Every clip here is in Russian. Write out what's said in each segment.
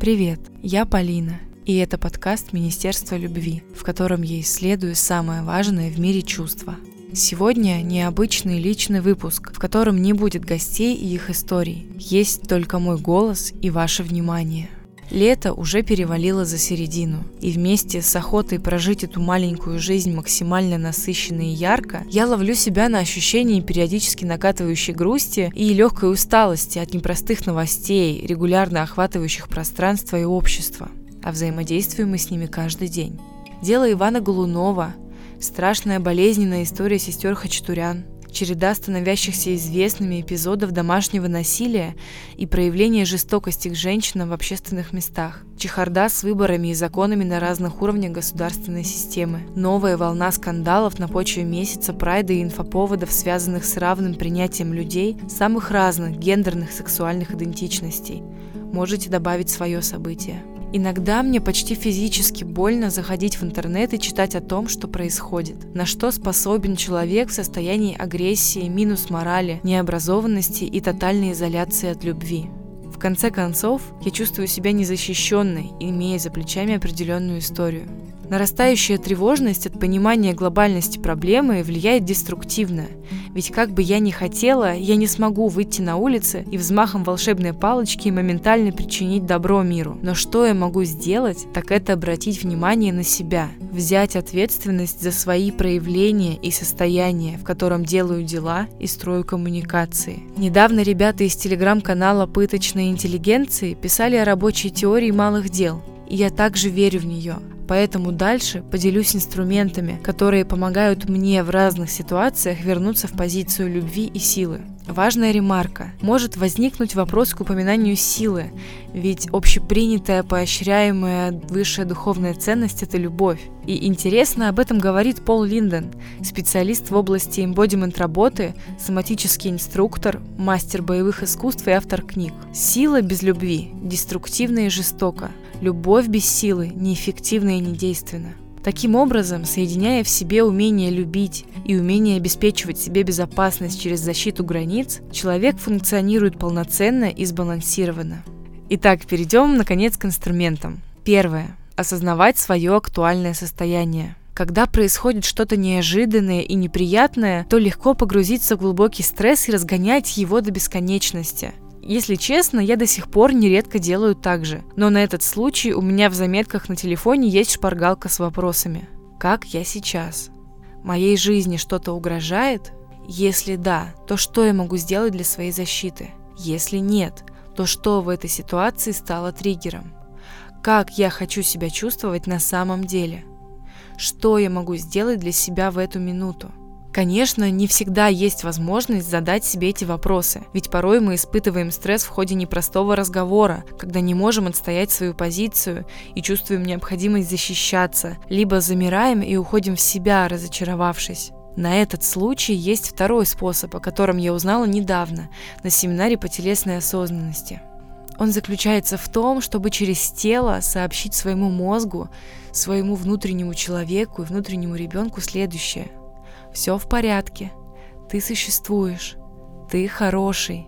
Привет, я Полина, и это подкаст Министерства любви, в котором я исследую самое важное в мире чувства. Сегодня необычный личный выпуск, в котором не будет гостей и их историй. Есть только мой голос и ваше внимание. Лето уже перевалило за середину, и вместе с охотой прожить эту маленькую жизнь максимально насыщенно и ярко, я ловлю себя на ощущении периодически накатывающей грусти и легкой усталости от непростых новостей, регулярно охватывающих пространство и общество. А взаимодействуем мы с ними каждый день. Дело Ивана Голунова, страшная болезненная история сестер Хачатурян – череда становящихся известными эпизодов домашнего насилия и проявления жестокости к женщинам в общественных местах, чехарда с выборами и законами на разных уровнях государственной системы, новая волна скандалов на почве месяца прайда и инфоповодов, связанных с равным принятием людей самых разных гендерных сексуальных идентичностей. Можете добавить свое событие. Иногда мне почти физически больно заходить в интернет и читать о том, что происходит, на что способен человек в состоянии агрессии, минус морали, необразованности и тотальной изоляции от любви. В конце концов, я чувствую себя незащищенной, имея за плечами определенную историю. Нарастающая тревожность от понимания глобальности проблемы влияет деструктивно, ведь как бы я ни хотела, я не смогу выйти на улицы и взмахом волшебной палочки моментально причинить добро миру. Но что я могу сделать, так это обратить внимание на себя, взять ответственность за свои проявления и состояние, в котором делаю дела и строю коммуникации. Недавно ребята из телеграм-канала «Пыточной интеллигенции» писали о рабочей теории малых дел, и я также верю в нее. Поэтому дальше поделюсь инструментами, которые помогают мне в разных ситуациях вернуться в позицию любви и силы. Важная ремарка. Может возникнуть вопрос к упоминанию силы, ведь общепринятая, поощряемая высшая духовная ценность – это любовь. И интересно об этом говорит Пол Линден, специалист в области эмбодимент работы, соматический инструктор, мастер боевых искусств и автор книг. Сила без любви деструктивна и жестока. Любовь без силы неэффективна и недейственна. Таким образом, соединяя в себе умение любить и умение обеспечивать себе безопасность через защиту границ, человек функционирует полноценно и сбалансированно. Итак, перейдем, наконец, к инструментам. Первое. Осознавать свое актуальное состояние. Когда происходит что-то неожиданное и неприятное, то легко погрузиться в глубокий стресс и разгонять его до бесконечности – если честно, я до сих пор нередко делаю так же. Но на этот случай у меня в заметках на телефоне есть шпаргалка с вопросами. Как я сейчас? Моей жизни что-то угрожает? Если да, то что я могу сделать для своей защиты? Если нет, то что в этой ситуации стало триггером? Как я хочу себя чувствовать на самом деле? Что я могу сделать для себя в эту минуту? Конечно, не всегда есть возможность задать себе эти вопросы, ведь порой мы испытываем стресс в ходе непростого разговора, когда не можем отстоять свою позицию и чувствуем необходимость защищаться, либо замираем и уходим в себя, разочаровавшись. На этот случай есть второй способ, о котором я узнала недавно на семинаре по телесной осознанности. Он заключается в том, чтобы через тело сообщить своему мозгу, своему внутреннему человеку и внутреннему ребенку следующее. Все в порядке. Ты существуешь. Ты хороший.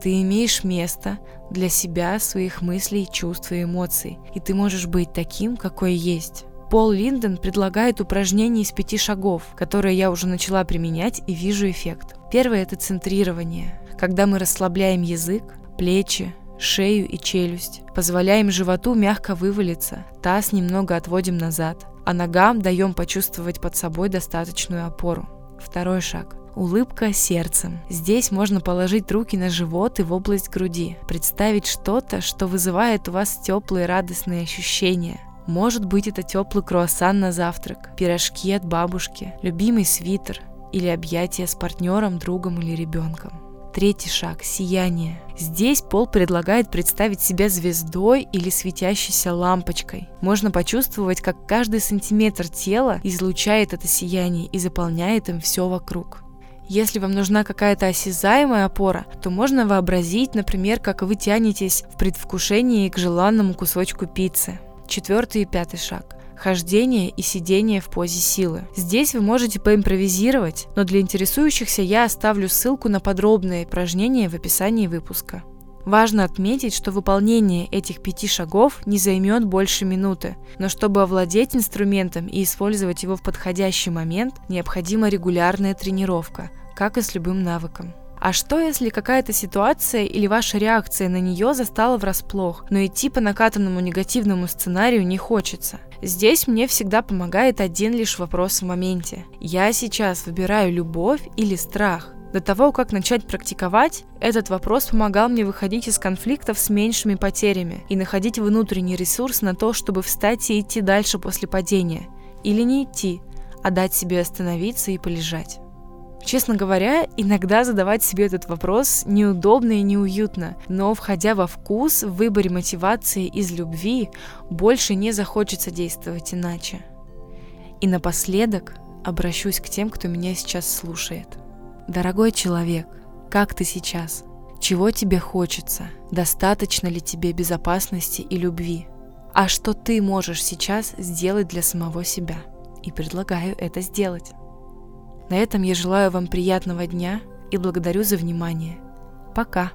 Ты имеешь место для себя, своих мыслей, чувств и эмоций. И ты можешь быть таким, какой есть. Пол Линден предлагает упражнение из пяти шагов, которые я уже начала применять и вижу эффект. Первое – это центрирование, когда мы расслабляем язык, плечи, шею и челюсть, позволяем животу мягко вывалиться, таз немного отводим назад, а ногам даем почувствовать под собой достаточную опору. Второй шаг. Улыбка сердцем. Здесь можно положить руки на живот и в область груди, представить что-то, что вызывает у вас теплые радостные ощущения. Может быть это теплый круассан на завтрак, пирожки от бабушки, любимый свитер или объятия с партнером, другом или ребенком. Третий шаг – сияние. Здесь Пол предлагает представить себя звездой или светящейся лампочкой. Можно почувствовать, как каждый сантиметр тела излучает это сияние и заполняет им все вокруг. Если вам нужна какая-то осязаемая опора, то можно вообразить, например, как вы тянетесь в предвкушении к желанному кусочку пиццы. Четвертый и пятый шаг хождение и сидение в позе силы. Здесь вы можете поимпровизировать, но для интересующихся я оставлю ссылку на подробные упражнения в описании выпуска. Важно отметить, что выполнение этих пяти шагов не займет больше минуты, но чтобы овладеть инструментом и использовать его в подходящий момент, необходима регулярная тренировка, как и с любым навыком. А что, если какая-то ситуация или ваша реакция на нее застала врасплох, но идти по накатанному негативному сценарию не хочется? Здесь мне всегда помогает один лишь вопрос в моменте. Я сейчас выбираю любовь или страх? До того, как начать практиковать, этот вопрос помогал мне выходить из конфликтов с меньшими потерями и находить внутренний ресурс на то, чтобы встать и идти дальше после падения. Или не идти, а дать себе остановиться и полежать. Честно говоря, иногда задавать себе этот вопрос неудобно и неуютно, но входя во вкус в выборе мотивации из любви, больше не захочется действовать иначе. И напоследок обращусь к тем, кто меня сейчас слушает. Дорогой человек, как ты сейчас? Чего тебе хочется? Достаточно ли тебе безопасности и любви? А что ты можешь сейчас сделать для самого себя? И предлагаю это сделать. На этом я желаю вам приятного дня и благодарю за внимание. Пока!